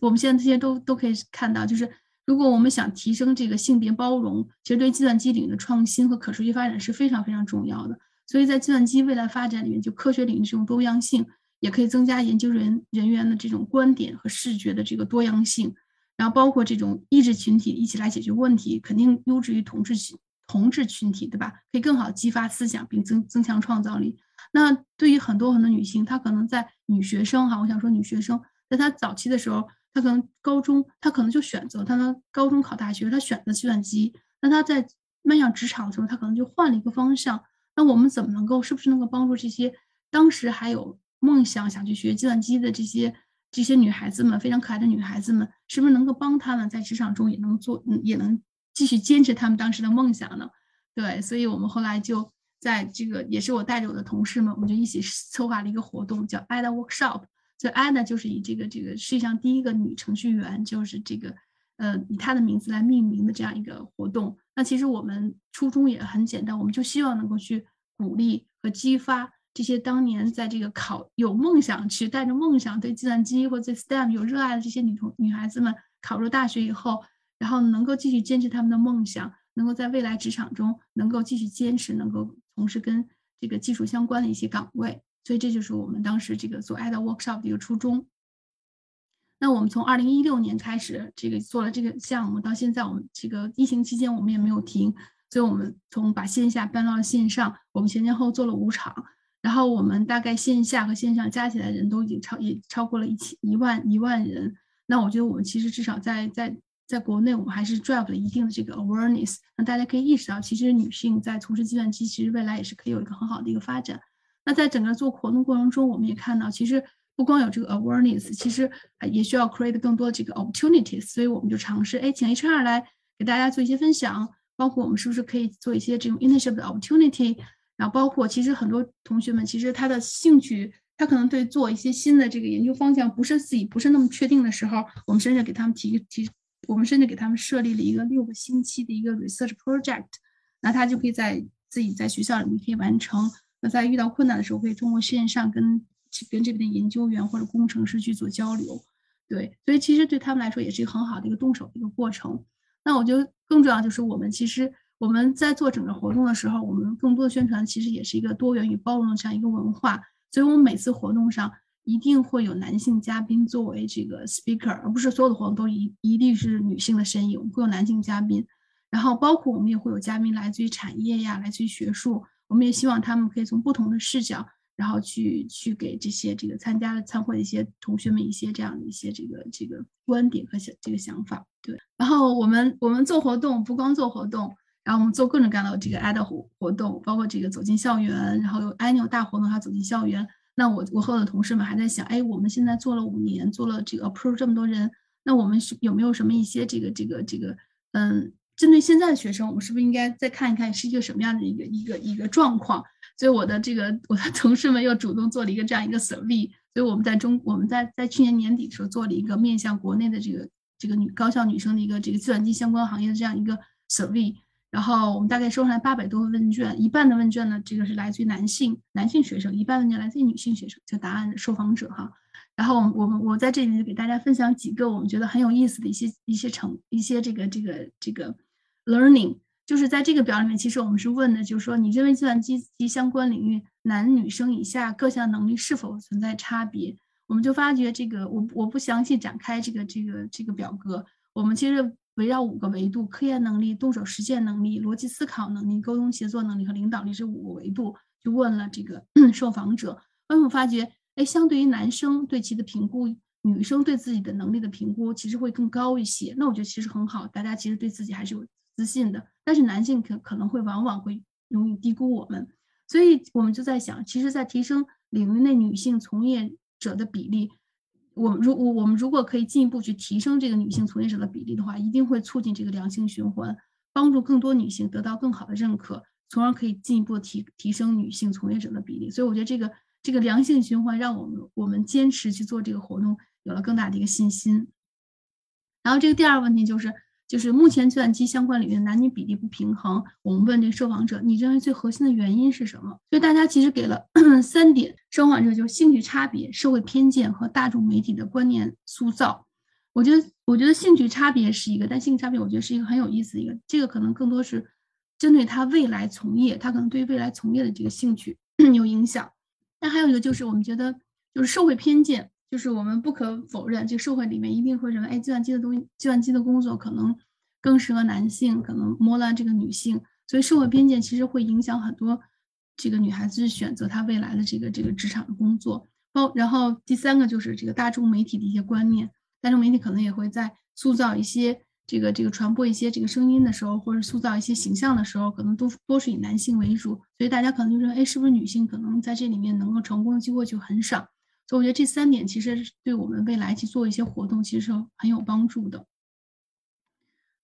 我们现在这些都都可以看到，就是。如果我们想提升这个性别包容，其实对计算机领域的创新和可持续发展是非常非常重要的。所以在计算机未来发展里面，就科学领域这种多样性，也可以增加研究人人员的这种观点和视觉的这个多样性。然后包括这种意志群体一起来解决问题，肯定优质于同质群同质群体，对吧？可以更好激发思想并增增强创造力。那对于很多很多女性，她可能在女学生哈，我想说女学生在她早期的时候。他可能高中，他可能就选择他的高中考大学，他选择计算机。那他在迈向职场的时候，他可能就换了一个方向。那我们怎么能够，是不是能够帮助这些当时还有梦想想去学计算机的这些这些女孩子们，非常可爱的女孩子们，是不是能够帮他们在职场中也能做，也能继续坚持他们当时的梦想呢？对，所以我们后来就在这个，也是我带着我的同事们，我们就一起策划了一个活动，叫 Ada Workshop。所以安娜就是以这个这个世界上第一个女程序员，就是这个呃以她的名字来命名的这样一个活动。那其实我们初衷也很简单，我们就希望能够去鼓励和激发这些当年在这个考有梦想去带着梦想对计算机或者对 STEM 有热爱的这些女同女孩子们考入大学以后，然后能够继续坚持他们的梦想，能够在未来职场中能够继续坚持，能够从事跟这个技术相关的一些岗位。所以这就是我们当时这个做 Ada Workshop 的一个初衷。那我们从二零一六年开始这个做了这个项目，到现在我们这个疫情期间我们也没有停，所以我们从把线下搬到了线上，我们前前后做了五场，然后我们大概线下和线上加起来人都已经超也超过了一千一万一万人。那我觉得我们其实至少在在在国内，我们还是 drive 了一定的这个 awareness，让大家可以意识到，其实女性在从事计算机，其实未来也是可以有一个很好的一个发展。那在整个做活动过程中，我们也看到，其实不光有这个 awareness，其实也需要 create 更多这个 opportunities。所以我们就尝试，哎，请 HR 来给大家做一些分享，包括我们是不是可以做一些这种 internship 的 opportunity，然后包括其实很多同学们其实他的兴趣，他可能对做一些新的这个研究方向不是自己不是那么确定的时候，我们甚至给他们提提，我们甚至给他们设立了一个六个星期的一个 research project，那他就可以在自己在学校里面可以完成，那在遇到困难的时候可以通过线上跟跟这边的研究员或者工程师去做交流。对，所以其实对他们来说也是一个很好的一个动手的一个过程。那我觉得更重要就是我们其实我们在做整个活动的时候，我们更多的宣传其实也是一个多元与包容的这样一个文化。所以我们每次活动上一定会有男性嘉宾作为这个 speaker，而不是所有的活动都一一定是女性的身影，会有男性嘉宾。然后包括我们也会有嘉宾来自于产业呀，来自于学术，我们也希望他们可以从不同的视角。然后去去给这些这个参加的参会的一些同学们一些这样的一些这个这个观点和想这个想法，对。然后我们我们做活动不光做活动，然后我们做各种各样的这个 ad 活活动，包括这个走进校园，然后有 annual 大活动，还走进校园。那我我和我的同事们还在想，哎，我们现在做了五年，做了这个 approach 这么多人，那我们是有没有什么一些这个这个这个嗯，针对现在的学生，我们是不是应该再看一看是一个什么样的一个一个一个状况？所以我的这个我的同事们又主动做了一个这样一个 survey，所以我们在中我们在在去年年底的时候做了一个面向国内的这个这个女高校女生的一个这个计算机相关行业的这样一个 survey，然后我们大概收上来八百多个问卷，一半的问卷呢这个是来自于男性男性学生，一半问卷来自于女性学生，就答案受访者哈，然后我们我在这里给大家分享几个我们觉得很有意思的一些一些成一些这个这个这个 learning。就是在这个表里面，其实我们是问的，就是说你认为计算机及相关领域男女生以下各项能力是否存在差别？我们就发觉这个，我我不详细展开这个这个这个表格。我们其实围绕五个维度：科研能力、动手实践能力、逻辑思考能力、沟通协作能力和领导力这五个维度，就问了这个 受访者。我们发觉，哎，相对于男生对其的评估，女生对自己的能力的评估其实会更高一些。那我觉得其实很好，大家其实对自己还是有。自信的，但是男性可可能会往往会容易低估我们，所以我们就在想，其实，在提升领域内女性从业者的比例，我们如我我们如果可以进一步去提升这个女性从业者的比例的话，一定会促进这个良性循环，帮助更多女性得到更好的认可，从而可以进一步提提升女性从业者的比例。所以我觉得这个这个良性循环让我们我们坚持去做这个活动有了更大的一个信心。然后这个第二个问题就是。就是目前计算机相关领域男女比例不平衡，我们问这个受访者，你认为最核心的原因是什么？所以大家其实给了 三点，受访者就是兴趣差别、社会偏见和大众媒体的观念塑造。我觉得，我觉得兴趣差别是一个，但兴趣差别我觉得是一个很有意思的一个，这个可能更多是针对他未来从业，他可能对未来从业的这个兴趣 有影响。那还有一个就是我们觉得就是社会偏见。就是我们不可否认，这个社会里面一定会认为，哎，计算机的东西，计算机的工作可能更适合男性，可能摸了这个女性，所以社会偏见其实会影响很多这个女孩子选择她未来的这个这个职场的工作。包然后第三个就是这个大众媒体的一些观念，大众媒体可能也会在塑造一些这个这个传播一些这个声音的时候，或者塑造一些形象的时候，可能都多是以男性为主，所以大家可能就认为，哎，是不是女性可能在这里面能够成功的机会就很少？所以我觉得这三点其实对我们未来去做一些活动，其实是很有帮助的。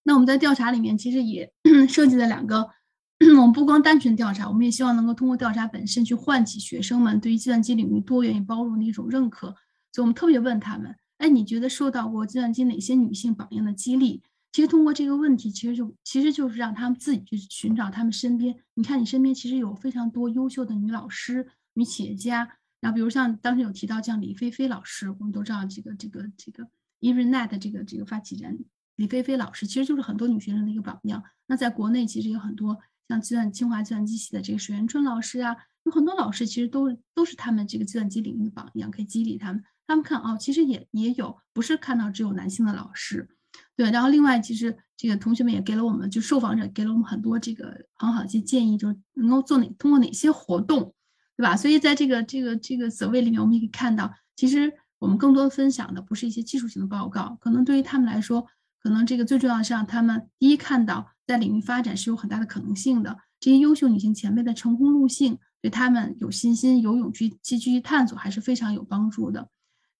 那我们在调查里面其实也 设计了两个，我们不光单纯调查，我们也希望能够通过调查本身去唤起学生们对于计算机领域多元与包容的一种认可。所以我们特别问他们：哎，你觉得受到过计算机哪些女性榜样的激励？其实通过这个问题，其实就其实就是让他们自己去寻找他们身边。你看，你身边其实有非常多优秀的女老师、女企业家。然后，比如像当时有提到像李菲菲老师，我们都知道这个这个这个 Evenet 这个这个发起人李菲菲老师，其实就是很多女学生的一个榜样。那在国内其实有很多像计算清华计算机系的这个水源春老师啊，有很多老师其实都都是他们这个计算机领域的榜样，可以激励他们。他们看哦，其实也也有不是看到只有男性的老师，对。然后另外，其实这个同学们也给了我们，就受访者给了我们很多这个很好的一些建议，就是能够做哪通过哪些活动。对吧？所以在这个这个这个 survey 里面，我们也可以看到，其实我们更多的分享的不是一些技术性的报告，可能对于他们来说，可能这个最重要的是让他们第一看到在领域发展是有很大的可能性的，这些优秀女性前辈的成功路径，对他们有信心、有勇气去继续探索，还是非常有帮助的。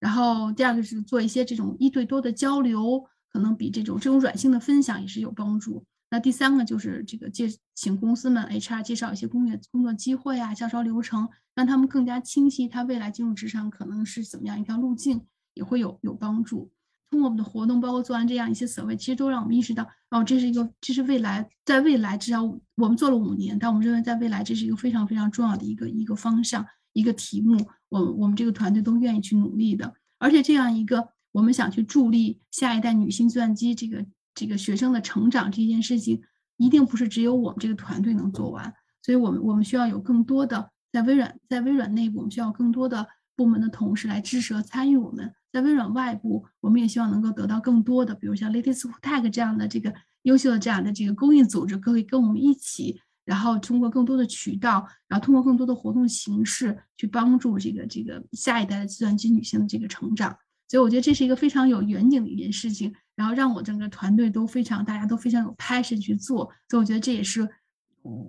然后第二个是做一些这种一对多的交流。可能比这种这种软性的分享也是有帮助。那第三个就是这个介请公司们 HR 介绍一些工业工作机会啊，教招流程，让他们更加清晰，他未来进入职场可能是怎么样一条路径，也会有有帮助。通过我们的活动，包括做完这样一些 survey，其实都让我们意识到，哦，这是一个，这是未来，在未来至少我们做了五年，但我们认为在未来这是一个非常非常重要的一个一个方向，一个题目，我我们这个团队都愿意去努力的。而且这样一个我们想去助力下一代女性计算机这个这个学生的成长这件事情，一定不是只有我们这个团队能做完，所以我们我们需要有更多的在微软在微软内部，我们需要更多的部门的同事来支持和参与我们。在微软外部，我们也希望能够得到更多的，比如像 Latest Tag 这样的这个优秀的这样的这个公益组织，可以跟我们一起，然后通过更多的渠道，然后通过更多的活动形式去帮助这个这个下一代的计算机女性的这个成长。所以我觉得这是一个非常有远景的一件事情，然后让我整个团队都非常，大家都非常有 passion 去做。所以我觉得这也是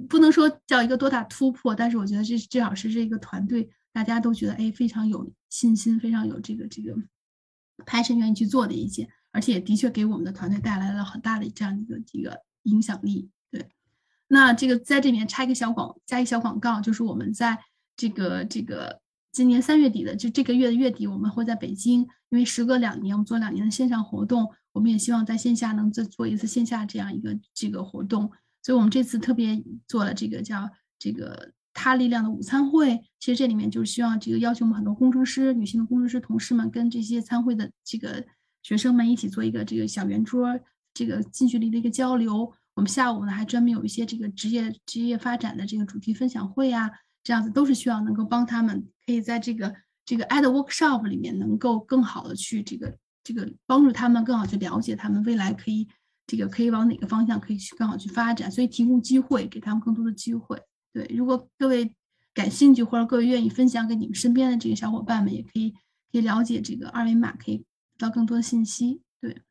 不能说叫一个多大突破，但是我觉得这至少是这个团队大家都觉得哎非常有信心，非常有这个这个。passion 愿意去做的一件，而且也的确给我们的团队带来了很大的这样一个一个影响力。对，那这个在这里面插一个小广，加一个小广告，就是我们在这个这个今年三月底的，就这个月的月底，我们会在北京，因为时隔两年，我们做两年的线上活动，我们也希望在线下能再做一次线下这样一个这个活动，所以我们这次特别做了这个叫这个。他力量的午餐会，其实这里面就是希望这个邀请我们很多工程师、女性的工程师同事们，跟这些参会的这个学生们一起做一个这个小圆桌，这个近距离的一个交流。我们下午呢还专门有一些这个职业职业发展的这个主题分享会啊，这样子都是需要能够帮他们可以在这个这个 ad workshop 里面能够更好的去这个这个帮助他们更好去了解他们未来可以这个可以往哪个方向可以去更好去发展，所以提供机会给他们更多的机会。对，如果各位感兴趣，或者各位愿意分享给你们身边的这个小伙伴们，也可以可以了解这个二维码，可以得到更多的信息。对，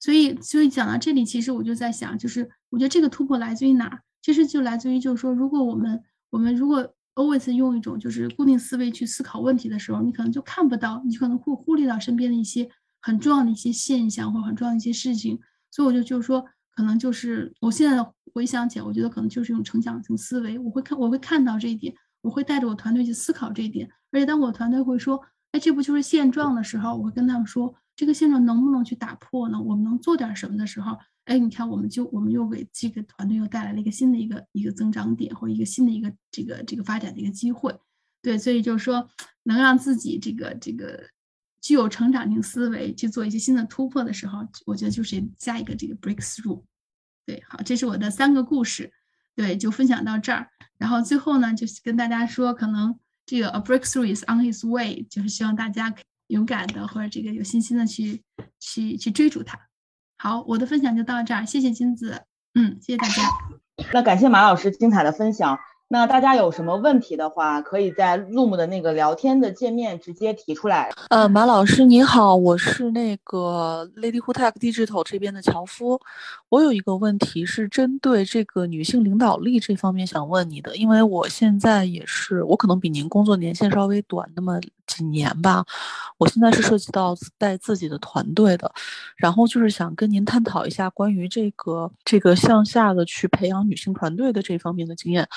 所以所以讲到这里，其实我就在想，就是我觉得这个突破来自于哪？其实就来自于就是说，如果我们我们如果 always 用一种就是固定思维去思考问题的时候，你可能就看不到，你可能会忽略到身边的一些很重要的一些现象或者很重要的一些事情。所以我就就是说。可能就是我现在回想起来，我觉得可能就是用成长型思维，我会看，我会看到这一点，我会带着我团队去思考这一点。而且当我团队会说，哎，这不就是现状的时候，我会跟他们说，这个现状能不能去打破呢？我们能做点什么的时候，哎，你看，我们就我们又给这个团队又带来了一个新的一个一个增长点，或一个新的一个这个这个发展的一个机会。对，所以就是说，能让自己这个这个。具有成长性思维去做一些新的突破的时候，我觉得就是下一个这个 breakthrough。对，好，这是我的三个故事，对，就分享到这儿。然后最后呢，就是跟大家说，可能这个 a breakthrough is on his way，就是希望大家可以勇敢的或者这个有信心的去去去追逐它。好，我的分享就到这儿，谢谢金子，嗯，谢谢大家。那感谢马老师精彩的分享。那大家有什么问题的话，可以在 Zoom 的那个聊天的界面直接提出来。呃，马老师你好，我是那个 Lady Who Tech Digital 这边的乔夫。我有一个问题是针对这个女性领导力这方面想问你的，因为我现在也是，我可能比您工作年限稍微短那么几年吧。我现在是涉及到带自己的团队的，然后就是想跟您探讨一下关于这个这个向下的去培养女性团队的这方面的经验。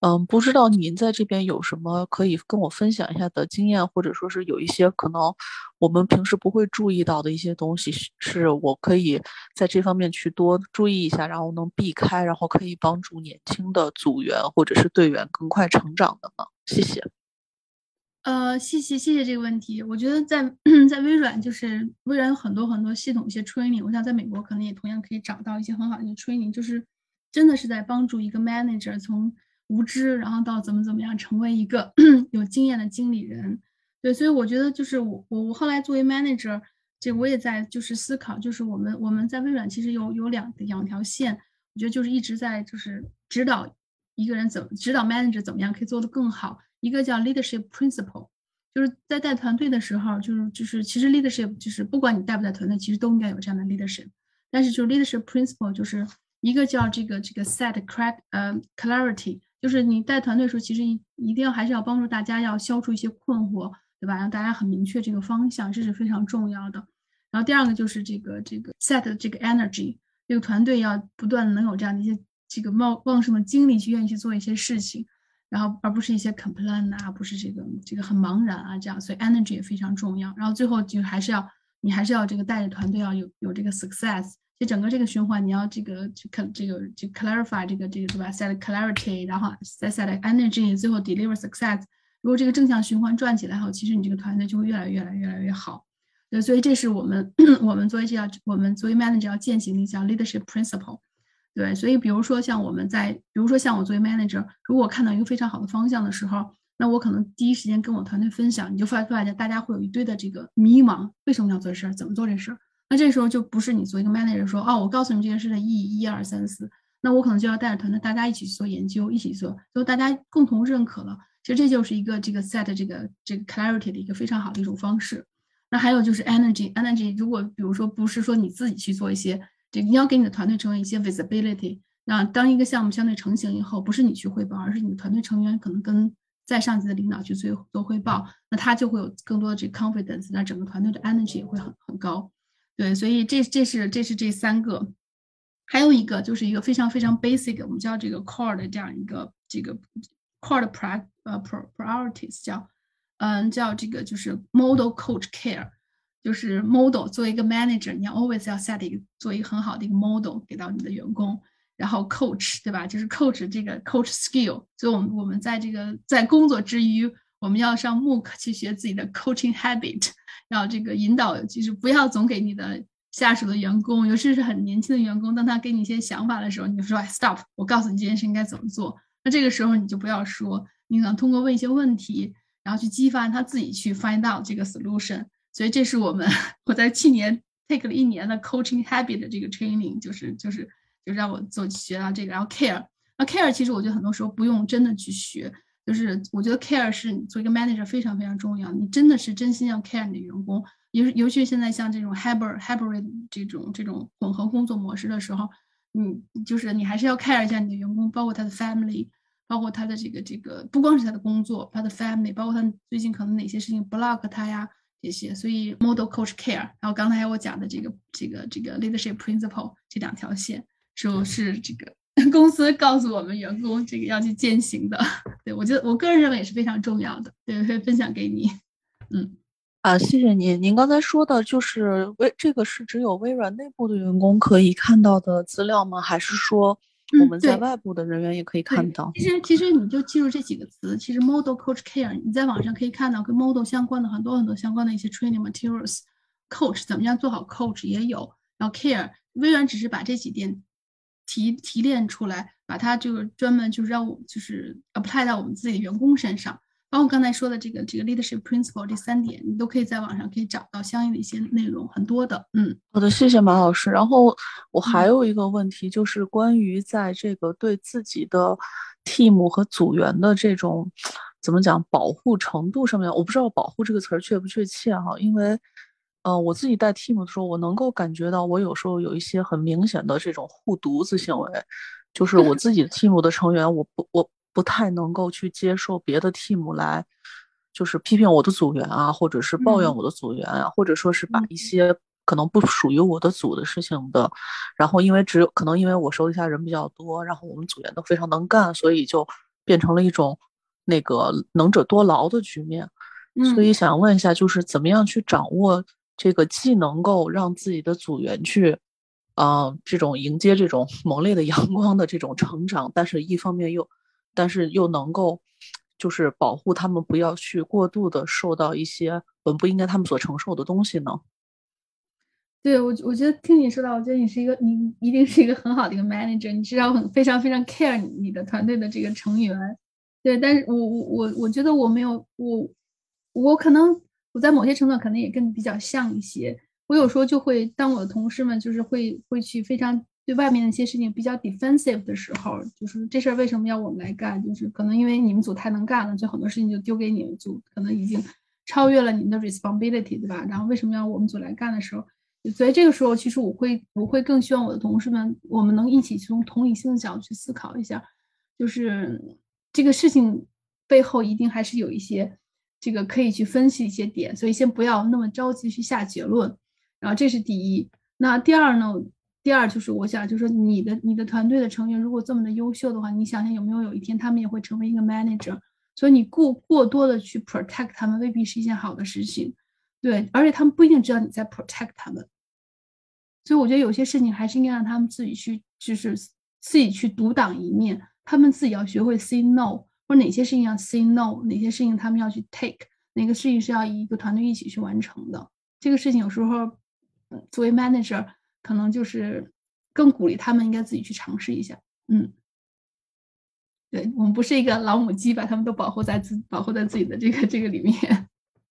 嗯，不知道您在这边有什么可以跟我分享一下的经验，或者说是有一些可能我们平时不会注意到的一些东西，是我可以在这方面去多注意一下，然后能避开，然后可以帮助年轻的组员或者是队员更快成长的呢？谢谢。呃，谢谢谢谢这个问题。我觉得在 在微软，就是微软有很多很多系统一些 training，我想在美国可能也同样可以找到一些很好的 training，就是真的是在帮助一个 manager 从无知，然后到怎么怎么样成为一个 有经验的经理人，对，所以我觉得就是我我我后来作为 manager，这我也在就是思考，就是我们我们在微软其实有有两两条线，我觉得就是一直在就是指导一个人怎指导 manager 怎么样可以做得更好。一个叫 leadership principle，就是在带团队的时候，就是就是其实 leadership 就是不管你带不带团队，其实都应该有这样的 leadership，但是就 leadership principle 就是一个叫这个这个 set crack 呃 clarity。就是你带团队的时候，其实一一定要还是要帮助大家，要消除一些困惑，对吧？让大家很明确这个方向，这是非常重要的。然后第二个就是这个这个 set 这个 energy，这个团队要不断能有这样的一些这个旺旺盛的精力去愿意去做一些事情，然后而不是一些 complain 啊，不是这个这个很茫然啊这样，所以 energy 也非常重要。然后最后就还是要你还是要这个带着团队要有有这个 success。就整个这个循环，你要这个去看这个就 clarify 这个这个对吧？set clarity，然后 set set energy，最后 deliver success。如果这个正向循环转起来后，其实你这个团队就会越来越来越来越好。对，所以这是我们 我们作为这样我们作为 manager 要践行的一项 leadership principle。对，所以比如说像我们在，比如说像我作为 manager，如果看到一个非常好的方向的时候，那我可能第一时间跟我团队分享，你就发发现大家会有一堆的这个迷茫，为什么要做这事儿？怎么做这事儿？那这时候就不是你做一个 manager 说哦，我告诉你这件事的意义一二三四，那我可能就要带着团队大家一起去做研究，一起做，就大家共同认可了。其实这就是一个这个 set 这个这个 clarity 的一个非常好的一种方式。那还有就是 energy，energy 如果比如说不是说你自己去做一些，这你要给你的团队成为一些 visibility。那当一个项目相对成型以后，不是你去汇报，而是你的团队成员可能跟在上级的领导去做做汇报，那他就会有更多的这个 confidence，那整个团队的 energy 也会很很高。对，所以这这是这是这三个，还有一个就是一个非常非常 basic，我们叫这个 core 的这样一个这个 core 的 pri 呃 priorities 叫嗯叫这个就是 model coach care，就是 model 作为一个 manager，你要 always 要 set 一个做一个很好的一个 model 给到你的员工，然后 coach 对吧？就是 coach 这个 coach skill，所以我们我们在这个在工作之余，我们要上 MOOC 去学自己的 coaching habit。要这个引导，就是不要总给你的下属的员工，尤其是很年轻的员工，当他给你一些想法的时候，你就说：“，stop！我告诉你这件事应该怎么做。”那这个时候你就不要说，你能通过问一些问题，然后去激发他自己去 find out 这个 solution。所以这是我们我在去年 take 了一年的 coaching habit 的这个 training，就是就是就让我做学到这个，然后 care。那 care 其实我觉得很多时候不用真的去学。就是我觉得 care 是你做一个 manager 非常非常重要，你真的是真心要 care 你的员工，尤尤其现在像这种 hybrid hybrid 这种这种混合工作模式的时候，你就是你还是要 care 一下你的员工，包括他的 family，包括他的这个这个不光是他的工作，他的 family，包括他最近可能哪些事情 block 他呀这些，所以 model coach care，然后刚才我讲的这个这个这个 leadership principle 这两条线，就是这个。公司告诉我们员工这个要去践行的，对我觉得我个人认为也是非常重要的，对，会分享给你。嗯，啊，谢谢您。您刚才说的就是微这个是只有微软内部的员工可以看到的资料吗？还是说我们在外部的人员也可以看到？其实其实你就记住这几个词，其实 model coach care，你在网上可以看到跟 model 相关的很多很多相关的一些 training materials。coach 怎么样做好 coach 也有，然后 care 微软只是把这几点。提提炼出来，把它就是专门就是让我就是 apply 到我们自己的员工身上，包括刚才说的这个这个 leadership principle 这三点，你都可以在网上可以找到相应的一些内容，很多的。嗯，好的，谢谢马老师。然后我还有一个问题，就是关于在这个对自己的 team 和组员的这种怎么讲保护程度上面，我不知道“保护”这个词儿确不确切哈，因为。呃，我自己带 team 的时候，我能够感觉到，我有时候有一些很明显的这种护犊子行为，就是我自己 team 的成员，我不我不太能够去接受别的 team 来，就是批评我的组员啊，或者是抱怨我的组员啊，或者说是把一些可能不属于我的组的事情的，然后因为只有可能因为我手底下人比较多，然后我们组员都非常能干，所以就变成了一种那个能者多劳的局面。所以想问一下，就是怎么样去掌握？这个既能够让自己的组员去，啊，这种迎接这种 猛烈的阳光的这种成长，但是一方面又，但是又能够，就是保护他们不要去过度的受到一些本不应该他们所承受的东西呢？对我，我觉得听你说到，我觉得你是一个，你一定是一个很好的一个 manager，你知道很非常非常 care 你的团队的这个成员。对，但是我我我我觉得我没有我我可能。我在某些程度可能也更比较像一些，我有时候就会当我的同事们就是会会去非常对外面的一些事情比较 defensive 的时候，就是这事儿为什么要我们来干？就是可能因为你们组太能干了，就很多事情就丢给你们组，可能已经超越了你们的 responsibility，对吧？然后为什么要我们组来干的时候，所以这个时候其实我会我会更希望我的同事们，我们能一起从同理心的角度去思考一下，就是这个事情背后一定还是有一些。这个可以去分析一些点，所以先不要那么着急去下结论。然后这是第一。那第二呢？第二就是我想，就是说你的你的团队的成员如果这么的优秀的话，你想想有没有有一天他们也会成为一个 manager？所以你过过多的去 protect 他们，未必是一件好的事情。对，而且他们不一定知道你在 protect 他们。所以我觉得有些事情还是应该让他们自己去，就是自己去独当一面。他们自己要学会 say no，或哪些事情要 say no，哪些事情他们要去 take，哪个事情是要一个团队一起去完成的。这个事情有时候，作为 manager，可能就是更鼓励他们应该自己去尝试一下。嗯，对我们不是一个老母鸡，把他们都保护在自保护在自己的这个这个里面。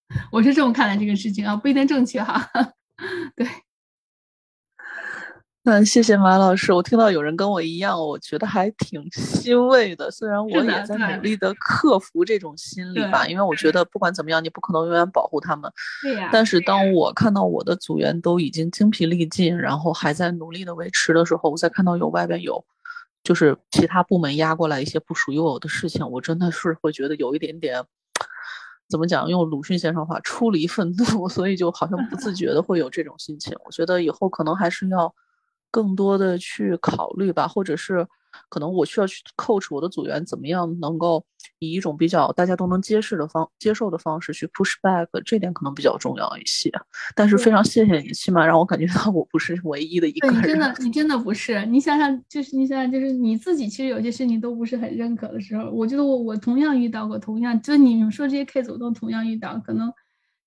我是这么看待这个事情啊，不一定正确哈。嗯，谢谢马老师。我听到有人跟我一样，我觉得还挺欣慰的。虽然我也在努力的克服这种心理吧，因为我觉得不管怎么样，你不可能永远保护他们。对呀。但是当我看到我的组员都已经精疲力尽，然后还在努力的维持的时候，我再看到有外边有，就是其他部门压过来一些不属于我的事情，我真的是会觉得有一点点，怎么讲？用鲁迅先生话，出离愤怒，所以就好像不自觉的会有这种心情。我觉得以后可能还是要。更多的去考虑吧，或者是可能我需要去 coach 我的组员，怎么样能够以一种比较大家都能接受的方接受的方式去 push back，这点可能比较重要一些。但是非常谢谢你，起码让我感觉到我不是唯一的一个人。你真的，你真的不是。你想想，就是你想想，就是你自己，其实有些事情都不是很认可的时候，我觉得我我同样遇到过，同样就你们说这些 case 我都同样遇到。可能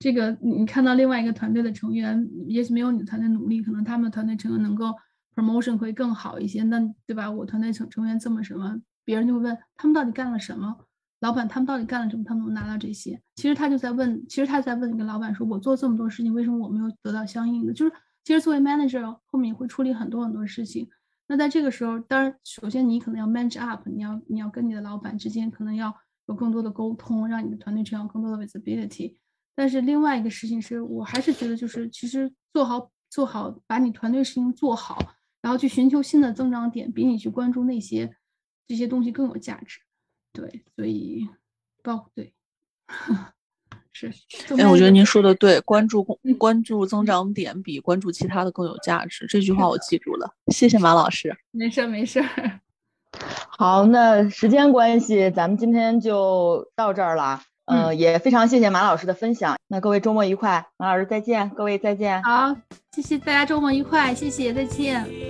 这个你看到另外一个团队的成员，也许没有你的团队努力，可能他们团队成员能够。Promotion 会更好一些，那对吧？我团队成成员这么什么，别人就会问他们到底干了什么？老板他们到底干了什么？他们能拿到这些？其实他就在问，其实他在问一个老板说：“我做这么多事情，为什么我没有得到相应的？”就是其实作为 manager 后面会处理很多很多事情。那在这个时候，当然首先你可能要 manage up，你要你要跟你的老板之间可能要有更多的沟通，让你的团队成员更多的 visibility。但是另外一个事情是我还是觉得就是其实做好做好把你团队事情做好。然后去寻求新的增长点，比你去关注那些这些东西更有价值。对，所以包对 是。哎，我觉得您说的对，关注关注增长点比关注其他的更有价值。这句话我记住了，谢谢马老师。没事没事。好，那时间关系，咱们今天就到这儿了。嗯，也非常谢谢马老师的分享。那各位周末愉快，马老师再见，各位再见。好，谢谢大家周末愉快，谢谢再见。